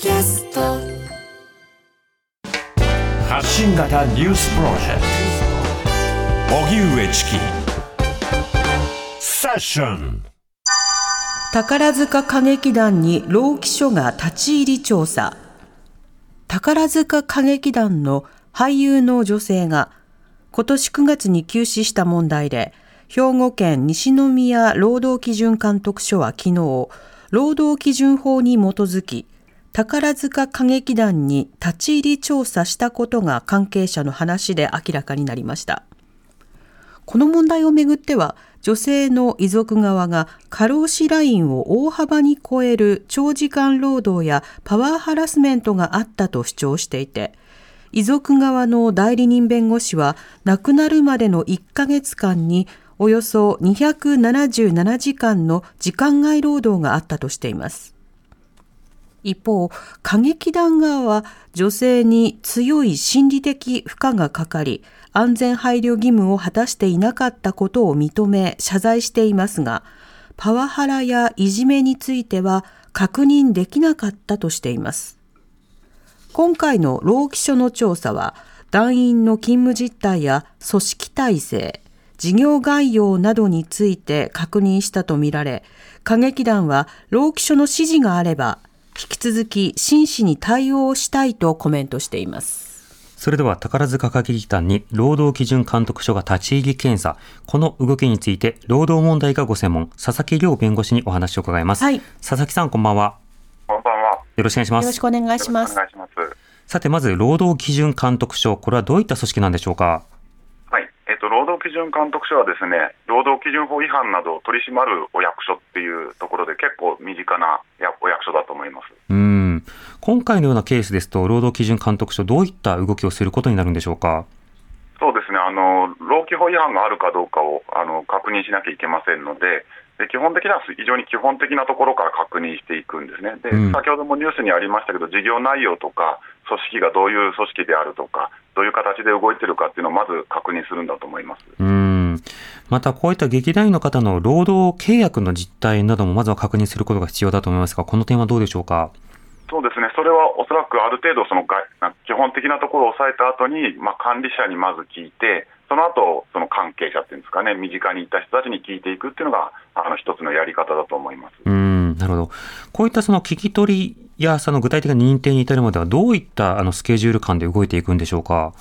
キャスト。発信型ニュースプロジェクト。荻上チキ。セッション。宝塚歌劇団に老基書が立ち入り調査。宝塚歌劇団の俳優の女性が今年9月に急死した問題で兵庫県西宮労働基準監督署は昨日労働基準法に基づき宝塚歌劇団に立ち入り調査したことが関係者の話で明らかになりました。この問題をめぐっては女性の遺族側が過労死ラインを大幅に超える長時間労働やパワーハラスメントがあったと主張していて遺族側の代理人弁護士は亡くなるまでの1ヶ月間におよそ277時間の時間外労働があったとしています。一方、歌劇団側は女性に強い心理的負荷がかかり、安全配慮義務を果たしていなかったことを認め謝罪していますが、パワハラやいじめについては確認できなかったとしています。今回の労基署の調査は、団員の勤務実態や組織体制、事業概要などについて確認したとみられ、歌劇団は労基署の指示があれば引き続き真摯に対応したいとコメントしています。それでは宝塚歌劇団に労働基準監督署が立ち入り検査、この動きについて労働問題がご専門、佐々木亮弁護士にお話を伺います。はい、佐々木さん、こんばんは。こんばんは。よろしくお願いします。よろしくお願いします。さて、まず労働基準監督署、これはどういった組織なんでしょうか？と、労働基準監督署はですね、労働基準法違反などを取り締まるお役所っていうところで、結構身近なお役所だと思いますうん今回のようなケースですと、労働基準監督署、どういった動きをすることになるんでしょうか？そうですね、あの労基法違反があるかどうかをあの確認しなきゃいけませんので、で基本的には非常に基本的なところから確認していくんですね。で、うん、先ほどもニュースにありましたけど、事業内容とか、組織がどういう組織であるとか、どういう形で動いてるかっていうのをまず確認するんだと思います。うん。またこういった劇団員の方の労働契約の実態などもまずは確認することが必要だと思いますが、この点はどうでしょうか？そうですね、それはおそらくある程度、その基本的なところを抑えた後に、まあ、管理者にまず聞いて、その後その関係者っていうんですかね、身近にいた人たちに聞いていくっていうのが、あの一つのやり方だと思います。うん。なるほど、こういったその聞き取りや、その具体的な認定に至るまでは、どういったあのスケジュール感で動いていくんでしょうか？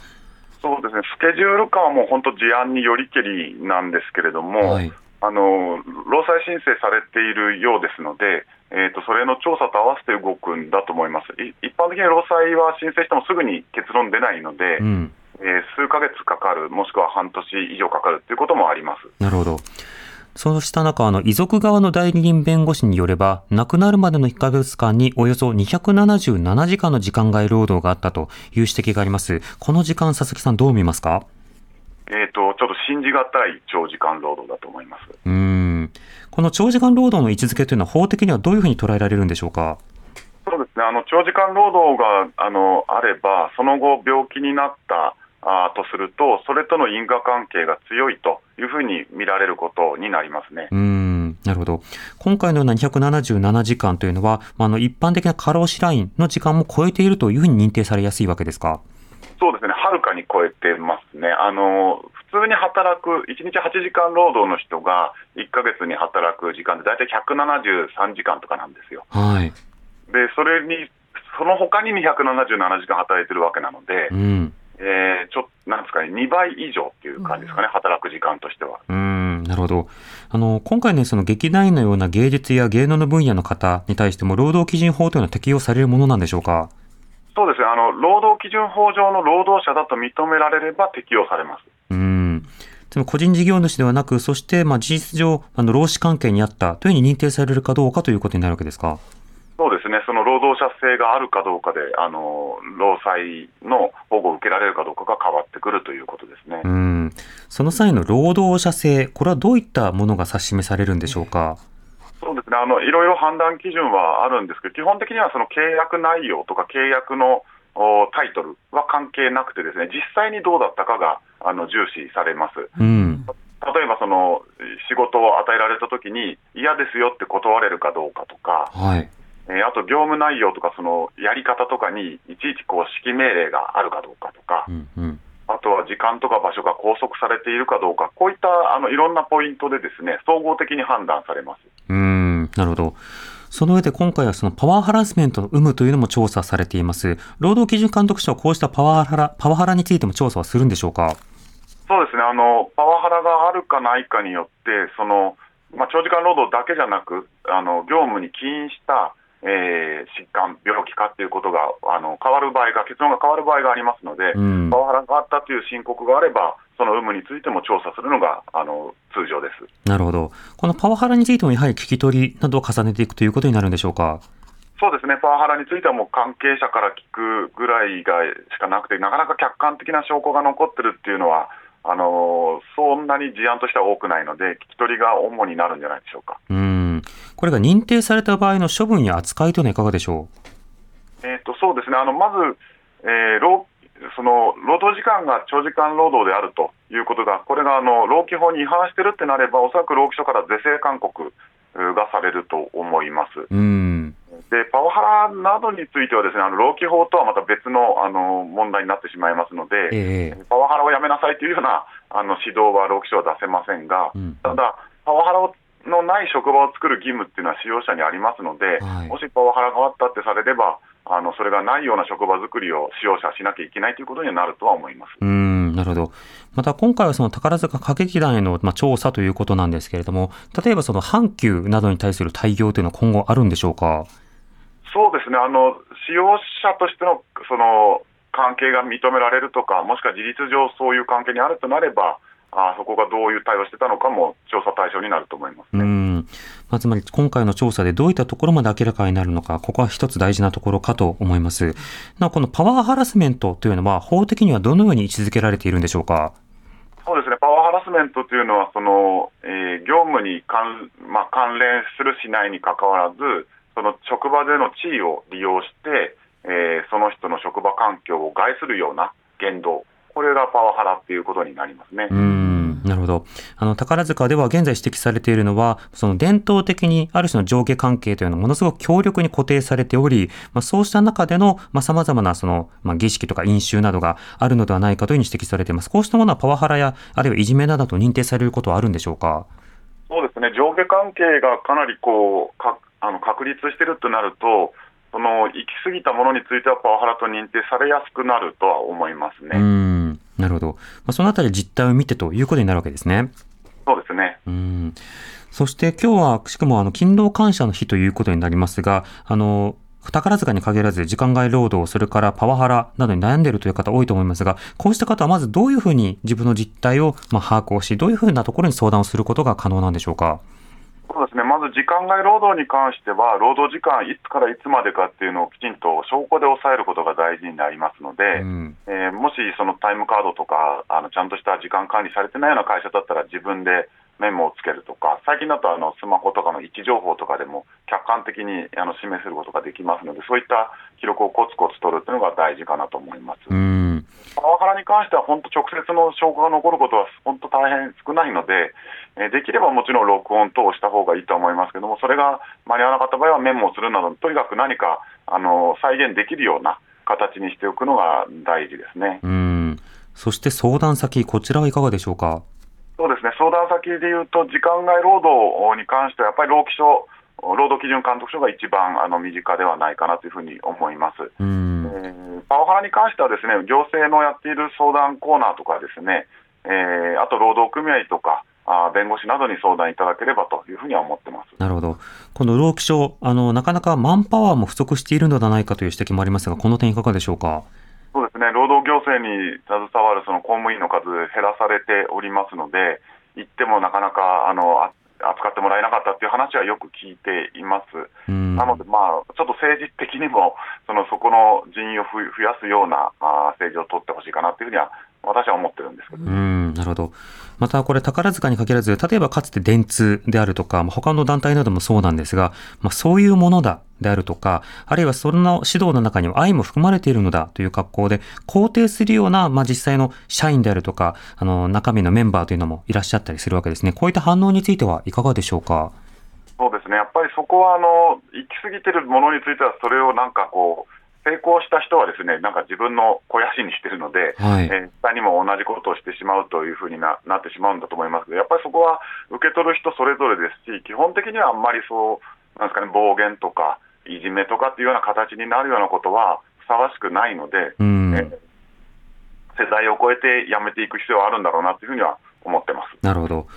そうですね、スケジュール感はもう本当、事案によりけりなんですけれども、はい、あの労災申請されているようですので、えーと、それの調査と合わせて動くんだと思います。一般的に労災は申請してもすぐに結論出ないので、うん、えー、数か月かかる、もしくは半年以上かかるということもあります。なるほどそうした中、あの、遺族側の代理人弁護士によれば、亡くなるまでの1ヶ月間におよそ277時間の時間外労働があったという指摘があります。この時間、佐々木さんどう見ますか？えっ、ー、と、ちょっと信じがたい長時間労働だと思います。うん。この長時間労働の位置づけというのは法的にはどういうふうに捉えられるんでしょうか？そうですね。あの、長時間労働が、あの、あれば、その後病気になったあとすると、それとの因果関係が強いというふうに見られることになりますね。うんなるほど。今回のような277時間というのは、あの一般的な過労死ラインの時間も超えているというふうに認定されやすいわけですか？そうですね、はるかに超えてますね。あの普通に働く、1日8時間労働の人が1か月に働く時間で大体173時間とかなんですよ。はい、で、それに、その他に277時間働いてるわけなので、うんえー、ち2倍以上っていう感じですかね、うん、働く時間としては。うんなるほど。あの今回ね、その劇団員のような芸術や芸能の分野の方に対しても、労働基準法というのは適用されるものなんでしょうか？そうですねあの、労働基準法上の労働者だと認められれば適用されます。うんつま個人事業主ではなく、そしてまあ事実上、あの労使関係にあったというふうに認定されるかどうかということになるわけですか？者性があるかどうかで、あの労災の保護を受けられるかどうかが変わってくるということですね。うん。その際の労働者性、これはどういったものが指し示されるんでしょうか？そうですね。あのいろいろ判断基準はあるんですけど、基本的にはその契約内容とか契約のタイトルは関係なくて、ですね実際にどうだったかがあの重視されます。うん。例えばその仕事を与えられたときに嫌ですよって断れるかどうかとか、はい、えあとと業務内容とか、そのやり方とかにいちいちこう指揮命令があるかどうかとか、うんうん、あとは時間とか場所が拘束されているかどうか、こういったあのいろんなポイントでですね総合的に判断されますうんなるほど。その上で今回はそのパワーハラスメントの有無というのも調査されています。労働基準監督署はこうしたパワーハラパワハラについても調査はするんでしょうか？そうですねあの、パワハラがあるかないかによって、そのまあ、長時間労働だけじゃなく、あの業務に起因したえー、疾患、病気かっていうことがあの変わる場合が、結論が変わる場合がありますので、うん、パワハラがあったという申告があれば、その有無についても調査するのがあの通常です。なるほど、このパワハラについても、やはり聞き取りなどを重ねていくということになるんでしょうか？そうですね、パワハラについてはもう関係者から聞くぐらいがしかなくて、なかなか客観的な証拠が残ってるっていうのは、あのそんなに事案としては多くないので、聞き取りが主になるんじゃないでしょうか。うんこれが認定された場合の処分や扱いというのはいかがでしょう、えーと、そうですね、あのまず、えー、労その労働時間が長時間労働であるということが、これがあの労基法に違反してるってなれば、おそらく労基署から是正勧告がされると思います。うん。でパワハラなどについては、ですねあの労基法とはまた別のあの問題になってしまいますので、えー、パワハラをやめなさいというようなあの指導は労基署は出せませんが、うん、ただ、パワハラのない職場を作る義務っていうのは使用者にありますので、はい、もしパワハラがあったってされれば、あのそれがないような職場作りを使用者はしなきゃいけないということになるとは思います。うんなるほど、また今回はその宝塚歌劇団への、まあ、調査ということなんですけれども、例えばその阪急などに対する対応というのは今後あるんでしょうか？そうですね。あの使用者としてのその関係が認められるとか、もしくは事実上そういう関係にあるとなれば、あそこがどういう対応してたのかも調査対象になると思いますね。うんまあ、つまり今回の調査でどういったところまで明らかになるのか、ここは一つ大事なところかと思います。なお、このパワーハラスメントというのは、法的にはどのように位置づけられているんでしょうか？そうですね、パワーハラスメントというのは、そのえー、業務に関,、まあ、関連するしないにかかわらず、その職場での地位を利用して、えー、その人の職場環境を害するような言動、これがパワハラっていうことになりますね。うんなるほど。あの、宝塚では現在指摘されているのは、その伝統的にある種の上下関係というのはものすごく強力に固定されており、まあ、そうした中での、まあ、様々なその、まあ、儀式とか飲酒などがあるのではないかというふうに指摘されています。こうしたものはパワハラや、あるいはいじめなどと認定されることはあるんでしょうか？そうですね。上下関係がかなりこう、かあの確立しているとなると、その行き過ぎたものについてはパワハラと認定されやすくなるとは思いますね。うんなるほど、まあ、そのあたり実態を見てということになるわけですね。そうですね。うんそして今日は、しかもあの勤労感謝の日ということになりますが、あの宝塚に限らず時間外労働、それからパワハラなどに悩んでいるという方多いと思いますが、こうした方はまずどういうふうに自分の実態をま把握をし、どういうふうなところに相談をすることが可能なんでしょうか？そうですね、まず時間外労働に関しては、労働時間いつからいつまでかっていうのをきちんと証拠で抑えることが大事になりますので、うん、えー、もしそのタイムカードとかあの、ちゃんとした時間管理されてないような会社だったら、自分でメモをつけるとか、最近だとあのスマホとかの位置情報とかでも客観的にあの示せることができますので、そういった記録をコツコツ取るというのが大事かなと思います。パワハラに関しては、本当、直接の証拠が残ることは本当大変少ないので、えできればもちろん録音等をした方がいいと思いますけども、それが間に合わなかった場合はメモをするなど、とにかく何かあの再現できるような形にしておくのが大事ですね。うんそして相談先、こちらはいかがでしょうか？そうですね、相談先でいうと、時間外労働に関しては、やっぱり労基署、労働基準監督署が一番あの身近ではないかなというふうに思います。えー、パワハラに関しては、ですね行政のやっている相談コーナーとかですね、えー、あと労働組合とか、あ弁護士などに相談いただければというふうには思ってます。なるほど、この労基署あの、なかなかマンパワーも不足しているのではないかという指摘もありますが、この点、いかがでしょうか？そうですね、労働行政に携わるその公務員の数、減らされておりますので、行ってもなかなかあの扱ってもらえなかったっていう話はよく聞いています。なので、まあ、ちょっと政治的にも、そのそこの人員を増やすようなあ政治を取ってほしいかなというふうには私は思ってるんですけど、ね、うんなるほど。またこれ宝塚に限らず、例えばかつて電通であるとか、他の団体などもそうなんですが、まあ、そういうものだであるとか、あるいはその指導の中には愛も含まれているのだという格好で、肯定するような、まあ、実際の社員であるとか、あの、中身のメンバーというのもいらっしゃったりするわけですね。こういった反応についてはいかがでしょうか？そうですね、やっぱりそこはあの行き過ぎてるものについては、それをなんかこう、成功した人はですねなんか自分の肥やしにしてるので、はい、えー、下にも同じことをしてしまうというふうにななってしまうんだと思いますけど、やっぱりそこは受け取る人それぞれですし、基本的にはあんまりそう、なんですかね、暴言とか、いじめとかっていうような形になるようなことはふさわしくないので、えー、世代を超えてやめていく必要はあるんだろうなというふうには思ってます。なるほど。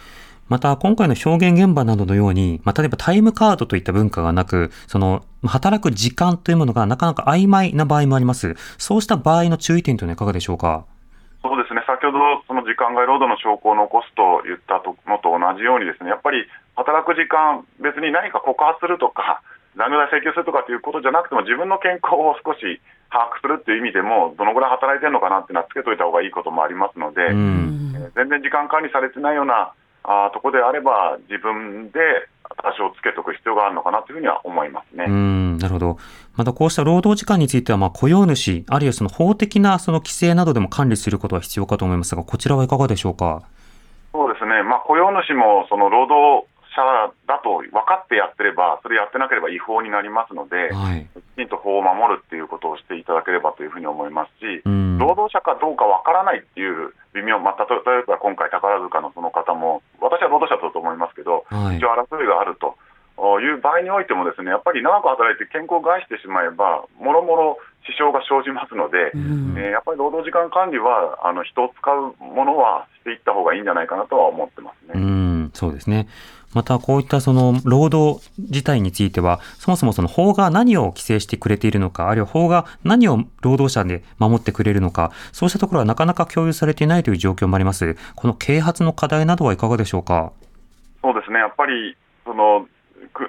また、今回の表現現場などのように、まあ、例えばタイムカードといった文化がなく、その、働く時間というものがなかなか曖昧な場合もあります。そうした場合の注意点というのはいかがでしょうか？そうですね、先ほどその時間外労働の証拠を残すと言ったのと同じように、ですねやっぱり働く時間、別に何か告発するとか、残業代請求するとかということじゃなくても、自分の健康を少し把握するという意味でも、どのぐらい働いてるのかなっていうのはつけといた方がいいこともありますので、全然時間管理されてないようなあとこであれば、自分で多少つけとく必要があるのかなというふうには思いますね。うんなるほど。またこうした労働時間については、まあ、雇用主、あるいはその法的なその規制などでも管理することは必要かと思いますが、こちらはいかがでしょうか？そうですね、まあ、雇用主もその労働者だと分かってやってれば、それやってなければ違法になりますので、はい、きちんと法を守るっていうことをしていただければというふうに思いますし、労働者かどうか分からないっていう微妙、まあ、例えば今回、宝塚のその方も、けど、はい、一応争いがあると。いう場合においても、ですねやっぱり長く働いて健康を害してしまえば、もろもろ支障が生じますので、うん、えー、やっぱり労働時間管理は、あの人を使うものはしていった方がいいんじゃないかなとは思ってますね。うんそうですねまたこういったその労働自体については、そもそもその法が何を規制してくれているのか、あるいは法が何を労働者で守ってくれるのか、そうしたところはなかなか共有されていないという状況もあります。この啓発の課題などはいかがでしょうか？そうですね、やっぱりその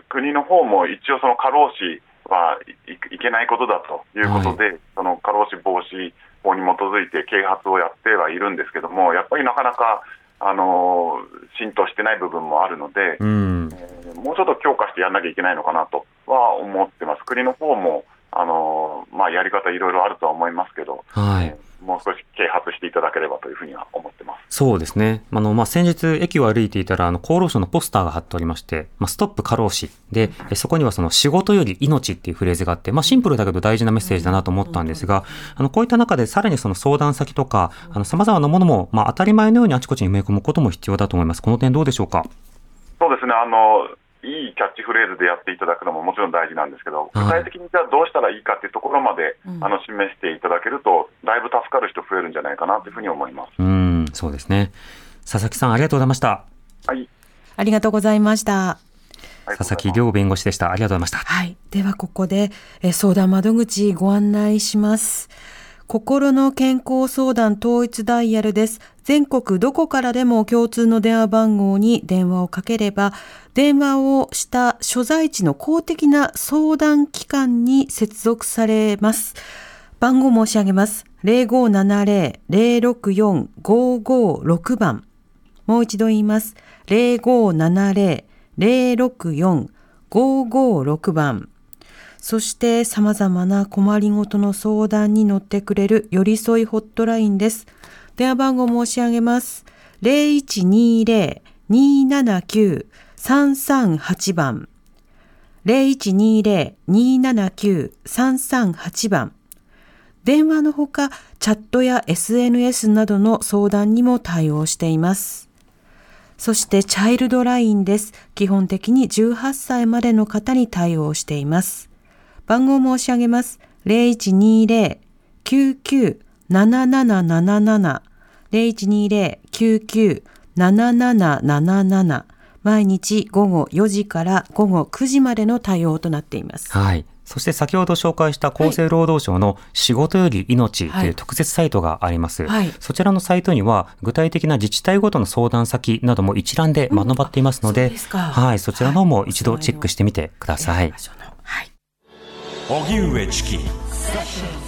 国の方も一応その過労死はいけないことだということで、はい、その過労死防止法に基づいて啓発をやってはいるんですけども、やっぱりなかなかあの浸透してない部分もあるので、うん、えー、もうちょっと強化してやらなきゃいけないのかなとは思ってます。国の方もあのまあ、やり方いろいろあるとは思いますけど、はい、もう少し啓発していただければというふうには思ってます。そうですね。あの、まあ、先日駅を歩いていたら、あの、厚労省のポスターが貼っておりまして、まあ、ストップ過労死で、そこにはその仕事より命っていうフレーズがあって、まあ、シンプルだけど大事なメッセージだなと思ったんですが、あの、こういった中でさらにその相談先とか、あの、様々なものも、まあ、当たり前のようにあちこちに埋め込むことも必要だと思います。この点どうでしょうか？そうですね。あの、いいキャッチフレーズでやっていただくのももちろん大事なんですけど、具体的にじゃあどうしたらいいかっていうところまで、あの示していただけると、だいぶ助かる人増えるんじゃないかなというふうに思います。うんそうですね。佐々木さん、ありがとうございました。はい。ありがとうございました。佐々木亮弁護士でした。ありがとうございました。はい。では、ここで、え相談窓口ご案内します。心の健康相談統一ダイヤルです。全国どこからでも共通の電話番号に電話をかければ、電話をした所在地の公的な相談機関に接続されます。番号申し上げます。0570-064-556番。もう一度言います。0570-064-556番。そして様々な困りごとの相談に乗ってくれる寄り添いホットラインです。電話番号申し上げます。0120-279-338番。0120-279-338番。電話のほか、チャットや SNS などの相談にも対応しています。そして、チャイルドラインです。基本的に18歳までの方に対応しています。番号申し上げます。0120-99-7777 0120-99-7777毎日午後4時から午後9時までの対応となっています。はい。そして先ほど紹介した厚生労働省の仕事より命という特設サイトがあります。はい、そちらのサイトには具体的な自治体ごとの相談先なども一覧でまとまっていますので、うん、はい、そちらのも一度チェックしてみてください。はい。荻上チキ。